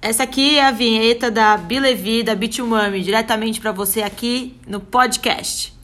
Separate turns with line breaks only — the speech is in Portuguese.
Essa aqui é a vinheta da Bilevi, da Bitumami, diretamente para você aqui no podcast.